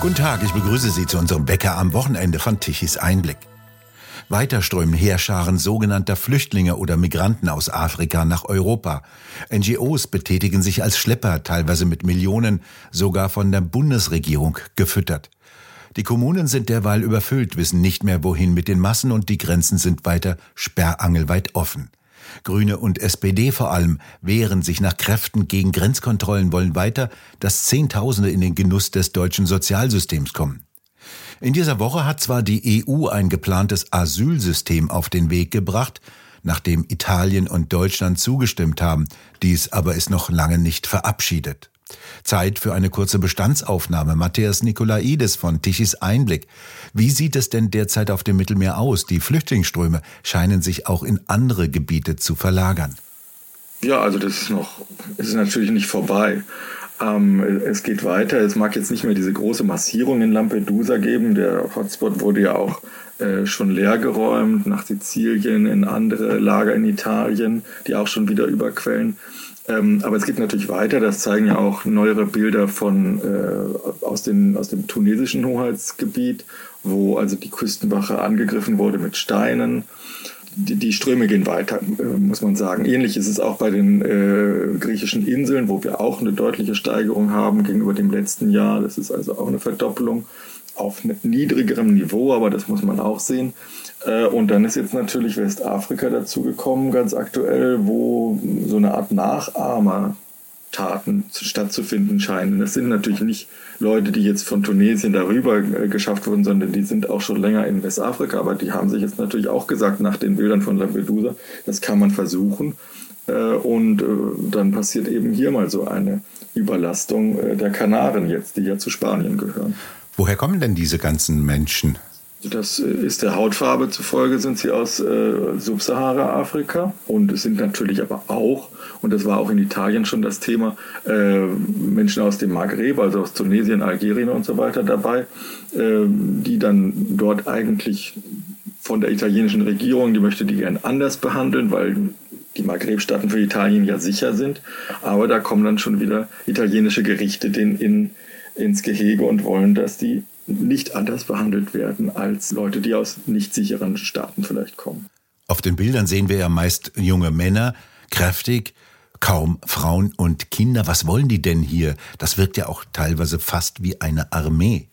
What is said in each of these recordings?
Guten Tag, ich begrüße Sie zu unserem Bäcker am Wochenende von Tichys Einblick. Weiter strömen Heerscharen sogenannter Flüchtlinge oder Migranten aus Afrika nach Europa. NGOs betätigen sich als Schlepper, teilweise mit Millionen, sogar von der Bundesregierung gefüttert. Die Kommunen sind derweil überfüllt, wissen nicht mehr wohin mit den Massen und die Grenzen sind weiter sperrangelweit offen. Grüne und SPD vor allem wehren sich nach Kräften gegen Grenzkontrollen, wollen weiter, dass Zehntausende in den Genuss des deutschen Sozialsystems kommen. In dieser Woche hat zwar die EU ein geplantes Asylsystem auf den Weg gebracht, nachdem Italien und Deutschland zugestimmt haben, dies aber ist noch lange nicht verabschiedet. Zeit für eine kurze Bestandsaufnahme. Matthias Nikolaides von Tichys Einblick. Wie sieht es denn derzeit auf dem Mittelmeer aus? Die Flüchtlingsströme scheinen sich auch in andere Gebiete zu verlagern. Ja, also das ist noch, ist natürlich nicht vorbei. Ähm, es geht weiter. Es mag jetzt nicht mehr diese große Massierung in Lampedusa geben. Der Hotspot wurde ja auch äh, schon leergeräumt nach Sizilien, in andere Lager in Italien, die auch schon wieder überquellen. Ähm, aber es geht natürlich weiter, das zeigen ja auch neuere Bilder von, äh, aus, den, aus dem tunesischen Hoheitsgebiet, wo also die Küstenwache angegriffen wurde mit Steinen. Die, die Ströme gehen weiter, äh, muss man sagen. Ähnlich ist es auch bei den äh, griechischen Inseln, wo wir auch eine deutliche Steigerung haben gegenüber dem letzten Jahr. Das ist also auch eine Verdoppelung auf niedrigerem Niveau, aber das muss man auch sehen. Äh, und dann ist jetzt natürlich Westafrika dazugekommen, ganz aktuell, wo so eine Art Nachahmertaten stattzufinden scheinen. Das sind natürlich nicht Leute, die jetzt von Tunesien darüber äh, geschafft wurden, sondern die sind auch schon länger in Westafrika. Aber die haben sich jetzt natürlich auch gesagt, nach den Bildern von Lampedusa, das kann man versuchen. Äh, und dann passiert eben hier mal so eine Überlastung der Kanaren jetzt, die ja zu Spanien gehören. Woher kommen denn diese ganzen Menschen? Das ist der Hautfarbe zufolge, sind sie aus äh, Subsahara-Afrika und es sind natürlich aber auch, und das war auch in Italien schon das Thema, äh, Menschen aus dem Maghreb, also aus Tunesien, Algerien und so weiter dabei, äh, die dann dort eigentlich von der italienischen Regierung, die möchte die gern anders behandeln, weil die Maghreb-Staaten für Italien ja sicher sind. Aber da kommen dann schon wieder italienische Gerichte den in, ins Gehege und wollen, dass die nicht anders behandelt werden als Leute, die aus nicht sicheren Staaten vielleicht kommen. Auf den Bildern sehen wir ja meist junge Männer, kräftig, kaum Frauen und Kinder. Was wollen die denn hier? Das wirkt ja auch teilweise fast wie eine Armee.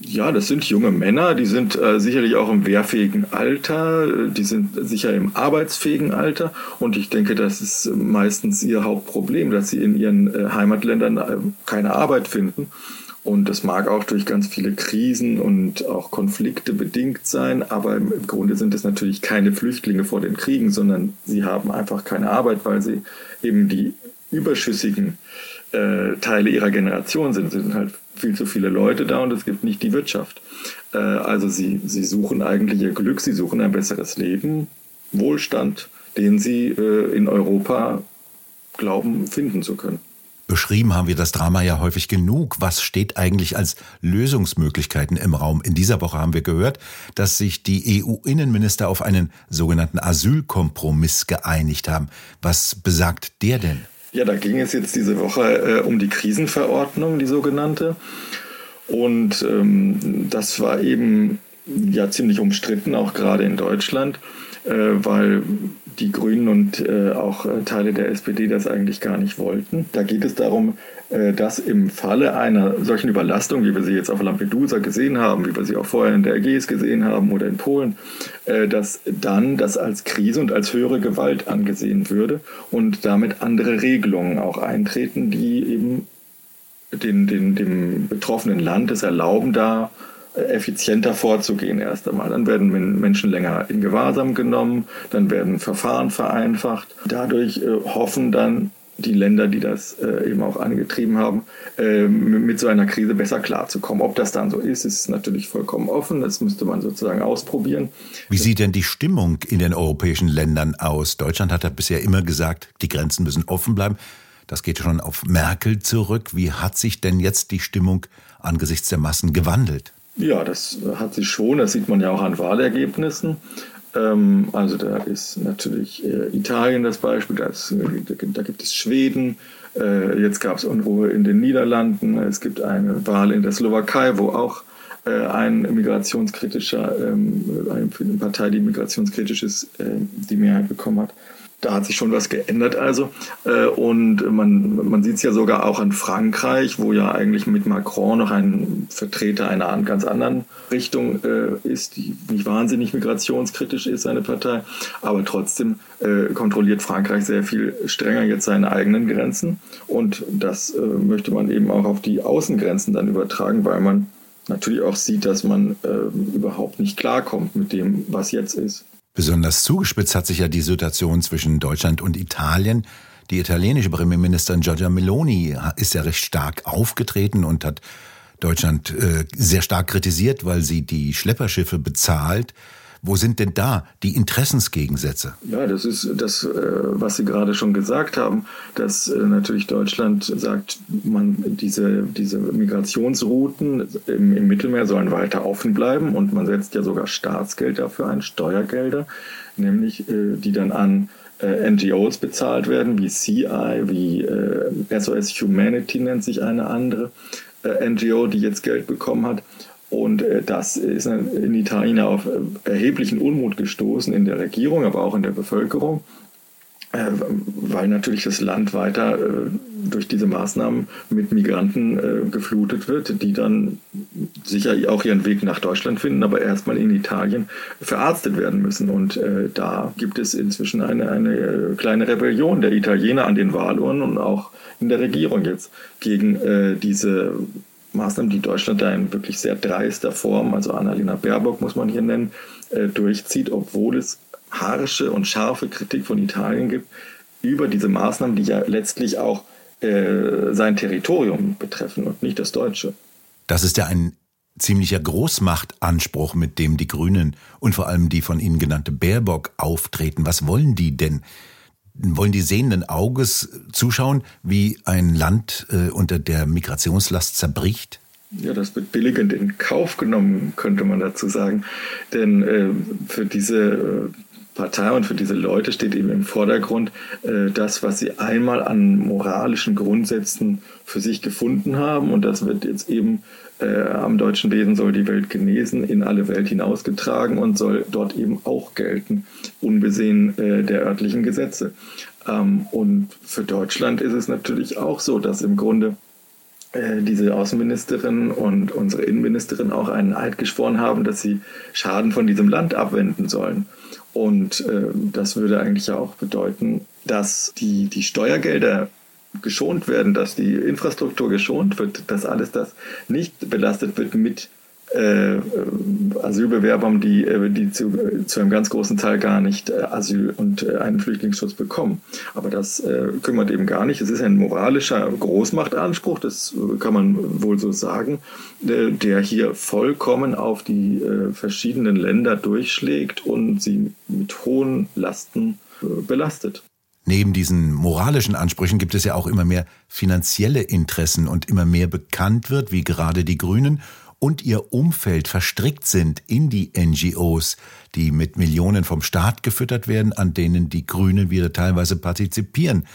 Ja, das sind junge Männer, die sind äh, sicherlich auch im wehrfähigen Alter, die sind sicher im arbeitsfähigen Alter. Und ich denke, das ist meistens ihr Hauptproblem, dass sie in ihren äh, Heimatländern äh, keine Arbeit finden. Und das mag auch durch ganz viele Krisen und auch Konflikte bedingt sein, aber im Grunde sind es natürlich keine Flüchtlinge vor den Kriegen, sondern sie haben einfach keine Arbeit, weil sie eben die überschüssigen äh, Teile ihrer Generation sind. Es sind halt viel zu viele Leute da und es gibt nicht die Wirtschaft. Äh, also sie, sie suchen eigentlich ihr Glück, sie suchen ein besseres Leben, Wohlstand, den sie äh, in Europa glauben finden zu können. Beschrieben haben wir das Drama ja häufig genug. Was steht eigentlich als Lösungsmöglichkeiten im Raum? In dieser Woche haben wir gehört, dass sich die EU-Innenminister auf einen sogenannten Asylkompromiss geeinigt haben. Was besagt der denn? Ja, da ging es jetzt diese Woche äh, um die Krisenverordnung, die sogenannte. Und ähm, das war eben ja ziemlich umstritten, auch gerade in Deutschland, weil die Grünen und äh, auch äh, Teile der SPD das eigentlich gar nicht wollten. Da geht es darum, äh, dass im Falle einer solchen Überlastung, wie wir sie jetzt auf Lampedusa gesehen haben, wie wir sie auch vorher in der Ägäis gesehen haben oder in Polen, äh, dass dann das als Krise und als höhere Gewalt angesehen würde und damit andere Regelungen auch eintreten, die eben den, den, dem betroffenen Land es erlauben, da effizienter vorzugehen erst einmal. Dann werden Menschen länger in Gewahrsam genommen, dann werden Verfahren vereinfacht. Dadurch äh, hoffen dann die Länder, die das äh, eben auch angetrieben haben, äh, mit so einer Krise besser klarzukommen. Ob das dann so ist, ist natürlich vollkommen offen. Das müsste man sozusagen ausprobieren. Wie sieht denn die Stimmung in den europäischen Ländern aus? Deutschland hat ja bisher immer gesagt, die Grenzen müssen offen bleiben. Das geht schon auf Merkel zurück. Wie hat sich denn jetzt die Stimmung angesichts der Massen gewandelt? Ja, das hat sich schon, das sieht man ja auch an Wahlergebnissen. Ähm, also da ist natürlich äh, Italien das Beispiel, das, da gibt es Schweden, äh, jetzt gab es Unruhe in den Niederlanden, es gibt eine Wahl in der Slowakei, wo auch ein migrationskritischer, ähm, eine Partei, die migrationskritisch ist, die Mehrheit bekommen hat da hat sich schon was geändert also. Äh, und man, man sieht es ja sogar auch in Frankreich, wo ja eigentlich mit Macron noch ein Vertreter einer ganz anderen Richtung äh, ist, die nicht wahnsinnig migrationskritisch ist, seine Partei. Aber trotzdem äh, kontrolliert Frankreich sehr viel strenger jetzt seine eigenen Grenzen. Und das möchte man eben auch auf die Außengrenzen dann übertragen, weil man natürlich auch sieht, dass man überhaupt nicht klarkommt mit dem, was jetzt ist. Besonders zugespitzt hat sich ja die Situation zwischen Deutschland und Italien. Die italienische Premierministerin Giorgia Meloni ist ja recht stark aufgetreten und hat Deutschland äh, sehr stark kritisiert, weil sie die Schlepperschiffe bezahlt. Wo sind denn da die Interessensgegensätze? Ja, das ist das, äh, was Sie gerade schon gesagt haben, dass äh, natürlich Deutschland sagt, man diese, diese Migrationsrouten im, im Mittelmeer sollen weiter offen bleiben und man setzt ja sogar Staatsgeld dafür ein, Steuergelder, nämlich äh, die dann an NGOs bezahlt werden, wie CI, wie SOS Humanity nennt sich eine andere NGO, die jetzt Geld bekommen hat. Und äh, das ist in Italien auf äh, erheblichen Unmut gestoßen in der Regierung, aber auch in der Bevölkerung, äh, weil natürlich das Land weiter durch diese Maßnahmen mit Migranten geflutet wird, die dann sicher auch ihren Weg nach Deutschland finden, aber erstmal in Italien verarztet werden müssen. Und da gibt es inzwischen eine, eine kleine Rebellion der Italiener an den Wahlurnen und auch in der Regierung jetzt gegen diese Maßnahmen, die Deutschland da in wirklich sehr dreister Form, also Annalena Baerbock muss man hier nennen, äh, durchzieht, obwohl es harsche und scharfe Kritik von Italien gibt über diese Maßnahmen, die ja letztlich auch äh, sein Territorium betreffen und nicht das deutsche. Das ist ja ein ziemlicher Großmachtanspruch, mit dem die Grünen und vor allem die von Ihnen genannte Baerbock auftreten. Was wollen die denn? Wollen die sehenden Auges zuschauen, wie ein Land äh, unter der Migrationslast zerbricht? Ja, das wird billigend in Kauf genommen, könnte man dazu sagen. Denn äh, für diese äh, Partei und für diese Leute steht eben im Vordergrund äh, das, was sie einmal an moralischen Grundsätzen für sich gefunden haben. Und das wird jetzt eben äh, am deutschen Wesen soll die Welt genesen, in alle Welt hinausgetragen und soll dort eben auch gelten, unbesehen äh, der örtlichen Gesetze. Ähm, und für Deutschland ist es natürlich auch so, dass im Grunde diese Außenministerin und unsere Innenministerin auch einen Eid geschworen haben, dass sie Schaden von diesem Land abwenden sollen. Und äh, das würde eigentlich ja auch bedeuten, dass die, die Steuergelder geschont werden, dass die Infrastruktur geschont wird, dass alles das nicht belastet wird mit äh, Asylbewerbern, die, äh, die zu, zu, einem ganz großen Teil gar nicht äh, Asyl und äh, einen Flüchtlingsschutz bekommen. Aber das äh, kümmert eben gar nicht. Es ist ein moralischer Großmachtanspruch, das kann man wohl so sagen, äh, der hier vollkommen auf die verschiedenen Länder durchschlägt und sie mit hohen Lasten belastet. Neben diesen moralischen Ansprüchen gibt es ja auch immer mehr finanzielle Interessen und immer mehr bekannt wird, wie gerade die Grünen und ihr Umfeld verstrickt sind in die NGOs, die mit Millionen vom Staat gefüttert werden, an denen die Grünen wieder teilweise partizipieren.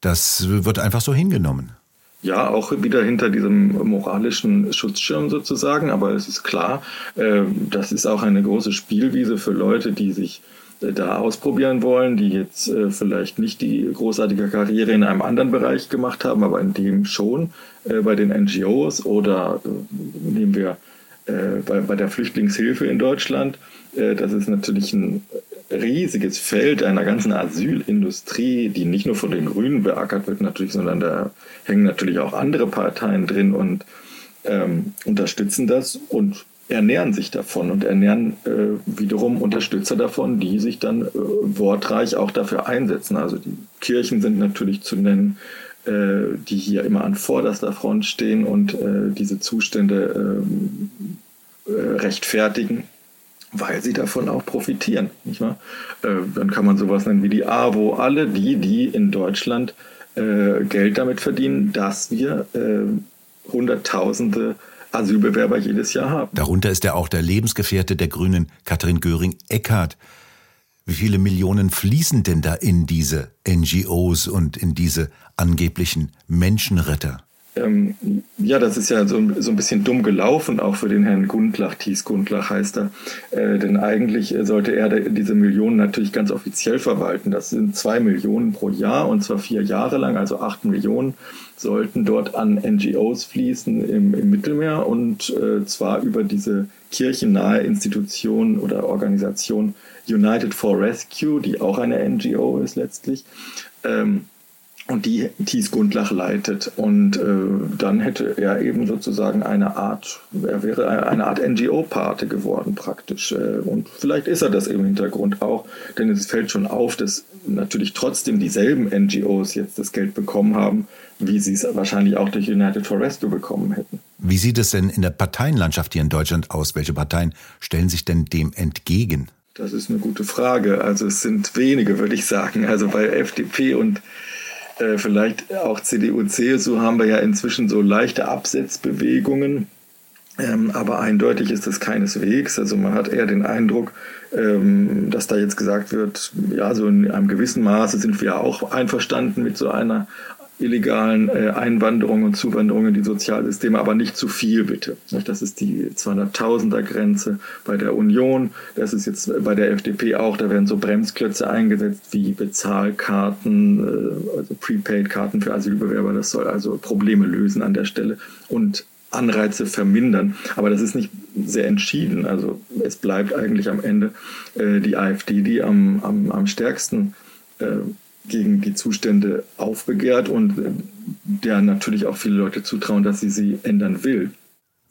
Das wird einfach so hingenommen. Ja, auch wieder hinter diesem moralischen Schutzschirm sozusagen, aber es ist klar, äh, das ist auch eine große Spielwiese für Leute, die sich da ausprobieren wollen, die jetzt äh, vielleicht nicht die großartige Karriere in einem anderen Bereich gemacht haben, aber in dem schon, äh, bei den NGOs oder äh, nehmen wir äh, bei, bei der Flüchtlingshilfe in Deutschland. Äh, das ist natürlich ein riesiges Feld einer ganzen Asylindustrie, die nicht nur von den Grünen beackert wird, natürlich, sondern da hängen natürlich auch andere Parteien drin und ähm, unterstützen das und ernähren sich davon und ernähren äh, wiederum Unterstützer davon, die sich dann äh, wortreich auch dafür einsetzen. Also die Kirchen sind natürlich zu nennen, äh, die hier immer an vorderster Front stehen und äh, diese Zustände ähm, äh, rechtfertigen, weil sie davon auch profitieren. Nicht wahr? Äh, dann kann man sowas nennen wie die AWO. Alle die, die in Deutschland Geld damit verdienen, dass wir Hunderttausende Asylbewerber jedes Jahr haben. Darunter ist er auch der Lebensgefährte der Grünen, Katrin Göring-Eckardt. Wie viele Millionen fließen denn da in diese NGOs und in diese angeblichen Menschenretter? Ähm, ja, das ist ja so, so ein bisschen dumm gelaufen, auch für den Herrn Gundlach, Thies Gundlach heißt er. Äh, denn eigentlich sollte er diese Millionen natürlich ganz offiziell verwalten. Das sind zwei Millionen pro Jahr und zwar vier Jahre lang, also acht Millionen sollten dort an NGOs fließen im, im Mittelmeer und äh, zwar über diese kirchennahe Institution oder Organisation United for Rescue, die auch eine NGO ist letztlich. Ähm, und die Thies Gundlach leitet. Und äh, dann hätte er eben sozusagen eine Art, er wäre eine Art NGO-Pate geworden praktisch. Äh, und vielleicht ist er das im Hintergrund auch, denn es fällt schon auf, dass natürlich trotzdem dieselben NGOs jetzt das Geld bekommen haben, wie sie es wahrscheinlich auch durch United for Rescue bekommen hätten. Wie sieht es denn in der Parteienlandschaft hier in Deutschland aus? Welche Parteien stellen sich denn dem entgegen? Das ist eine gute Frage. Also es sind wenige, würde ich sagen. Also bei FDP und äh, vielleicht auch CDU, CSU haben wir ja inzwischen so leichte Absetzbewegungen. Ähm, aber eindeutig ist das keineswegs. Also man hat eher den Eindruck, ähm, dass da jetzt gesagt wird, ja, so in einem gewissen Maße sind wir auch einverstanden mit so einer illegalen äh, Einwanderung und Zuwanderung in die Sozialsysteme, aber nicht zu viel bitte. Das ist die 200.000er Grenze bei der Union. Das ist jetzt bei der FDP auch. Da werden so Bremsklötze eingesetzt wie Bezahlkarten, äh, also Prepaid-Karten für Asylbewerber. Das soll also Probleme lösen an der Stelle und Anreize vermindern. Aber das ist nicht sehr entschieden. Also es bleibt eigentlich am Ende äh, die AfD, die am, am, am stärksten gegen die Zustände aufbegehrt und der natürlich auch viele Leute zutrauen, dass sie sie ändern will.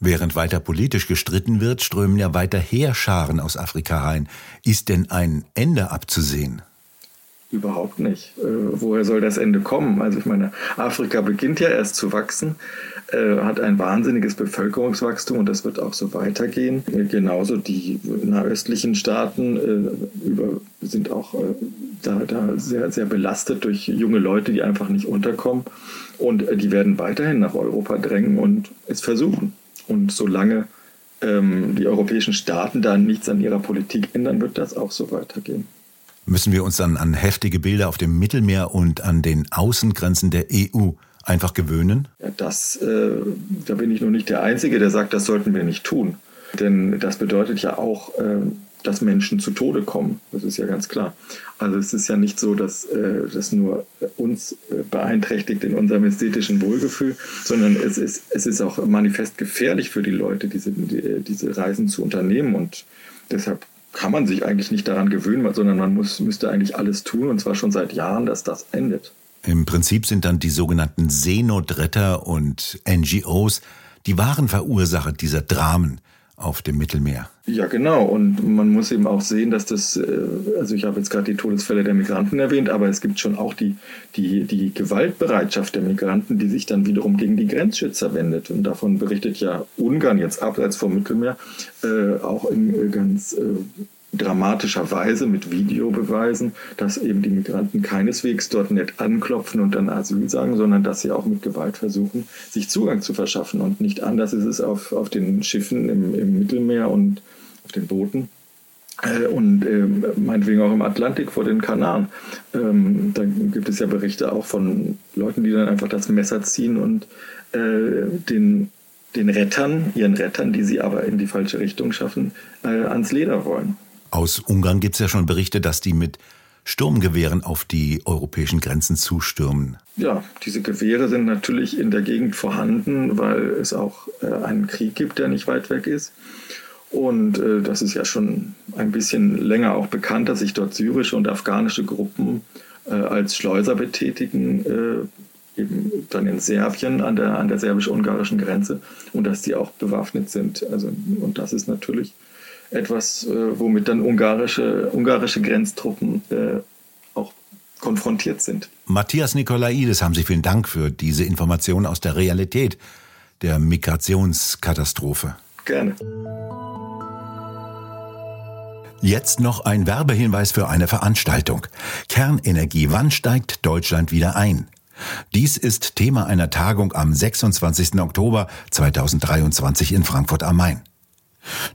Während weiter politisch gestritten wird, strömen ja weiter Heerscharen aus Afrika rein. Ist denn ein Ende abzusehen? Überhaupt nicht. Äh, woher soll das Ende kommen? Also ich meine, Afrika beginnt ja erst zu wachsen, äh, hat ein wahnsinniges Bevölkerungswachstum und das wird auch so weitergehen. Äh, genauso die nahöstlichen Staaten äh, über, sind auch äh, da, da sehr, sehr belastet durch junge Leute, die einfach nicht unterkommen. Und äh, die werden weiterhin nach Europa drängen und es versuchen. Und solange ähm, die europäischen Staaten da nichts an ihrer Politik ändern, wird das auch so weitergehen. Müssen wir uns dann an heftige Bilder auf dem Mittelmeer und an den Außengrenzen der EU einfach gewöhnen? Ja, das, äh, da bin ich noch nicht der Einzige, der sagt, das sollten wir nicht tun. Denn das bedeutet ja auch, äh, dass Menschen zu Tode kommen. Das ist ja ganz klar. Also es ist ja nicht so, dass äh, das nur uns äh, beeinträchtigt in unserem ästhetischen Wohlgefühl, sondern es ist, es ist auch manifest gefährlich für die Leute, diese, die, diese Reisen zu unternehmen. Und deshalb kann man sich eigentlich nicht daran gewöhnen, sondern man muss, müsste eigentlich alles tun, und zwar schon seit Jahren, dass das endet. Im Prinzip sind dann die sogenannten Seenotretter und NGOs die wahren Verursacher dieser Dramen auf dem Mittelmeer. Ja, genau. Und man muss eben auch sehen, dass das, äh, also ich habe jetzt gerade die Todesfälle der Migranten erwähnt, aber es gibt schon auch die, die, die Gewaltbereitschaft der Migranten, die sich dann wiederum gegen die Grenzschützer wendet. Und davon berichtet ja Ungarn jetzt abseits vom Mittelmeer äh, auch in ganz äh, dramatischer Weise mit Videobeweisen, dass eben die Migranten keineswegs dort nicht anklopfen und dann Asyl sagen, sondern dass sie auch mit Gewalt versuchen, sich Zugang zu verschaffen. Und nicht anders ist es auf, auf den Schiffen im, im Mittelmeer und auf den Booten. Äh, und äh, meinetwegen auch im Atlantik vor den Kanaren. Ähm, da gibt es ja Berichte auch von Leuten, die dann einfach das Messer ziehen und äh, den, den Rettern, ihren Rettern, die sie aber in die falsche Richtung schaffen, äh, ans Leder wollen. Aus Ungarn gibt es ja schon Berichte, dass die mit Sturmgewehren auf die europäischen Grenzen zustürmen. Ja, diese Gewehre sind natürlich in der Gegend vorhanden, weil es auch äh, einen Krieg gibt, der nicht weit weg ist. Und äh, das ist ja schon ein bisschen länger auch bekannt, dass sich dort syrische und afghanische Gruppen äh, als Schleuser betätigen, eben dann in Serbien an der, an der serbisch-ungarischen Grenze und dass die auch bewaffnet sind. Also, und das ist natürlich etwas, äh, womit dann ungarische, ungarische Grenztruppen äh, auch konfrontiert sind. Matthias Nikolaidis, haben Sie vielen Dank für diese Informationen aus der Realität der Migrationskatastrophe. Gerne. Jetzt noch ein Werbehinweis für eine Veranstaltung. Kernenergie, wann steigt Deutschland wieder ein? Dies ist Thema einer Tagung am 26. Oktober 2023 in Frankfurt am Main.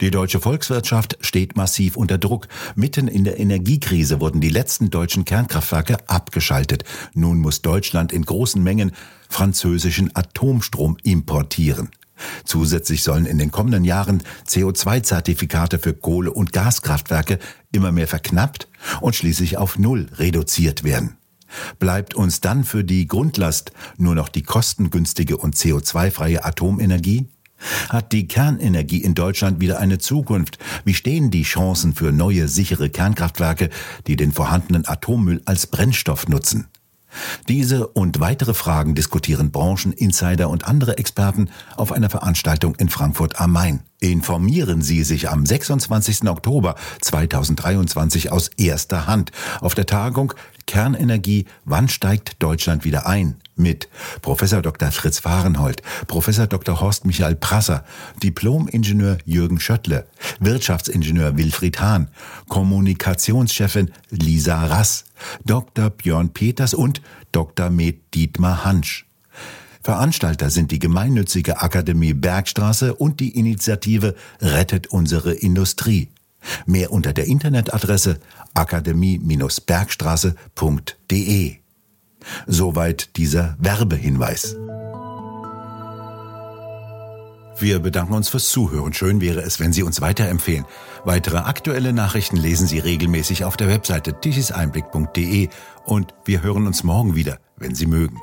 Die deutsche Volkswirtschaft steht massiv unter Druck. Mitten in der Energiekrise wurden die letzten deutschen Kernkraftwerke abgeschaltet. Nun muss Deutschland in großen Mengen französischen Atomstrom importieren. Zusätzlich sollen in den kommenden Jahren CO2-Zertifikate für Kohle- und Gaskraftwerke immer mehr verknappt und schließlich auf Null reduziert werden. Bleibt uns dann für die Grundlast nur noch die kostengünstige und CO2-freie Atomenergie? Hat die Kernenergie in Deutschland wieder eine Zukunft? Wie stehen die Chancen für neue sichere Kernkraftwerke, die den vorhandenen Atommüll als Brennstoff nutzen? Diese und weitere Fragen diskutieren Branchen, Insider und andere Experten auf einer Veranstaltung in Frankfurt am Main. Informieren Sie sich am 26. Oktober 2023 aus erster Hand auf der Tagung Kernenergie, wann steigt Deutschland wieder ein? Mit Professor Dr. Fritz Fahrenhold, Professor Dr. Horst Michael Prasser, Diplom-Ingenieur Jürgen Schöttle, Wirtschaftsingenieur Wilfried Hahn, Kommunikationschefin Lisa Rass, Dr. Björn Peters und Dr. Med Dietmar Hansch. Veranstalter sind die gemeinnützige Akademie Bergstraße und die Initiative Rettet unsere Industrie. Mehr unter der Internetadresse akademie-bergstraße.de. Soweit dieser Werbehinweis. Wir bedanken uns fürs Zuhören. Schön wäre es, wenn Sie uns weiterempfehlen. Weitere aktuelle Nachrichten lesen Sie regelmäßig auf der Webseite tichiseinblick.de und wir hören uns morgen wieder, wenn Sie mögen.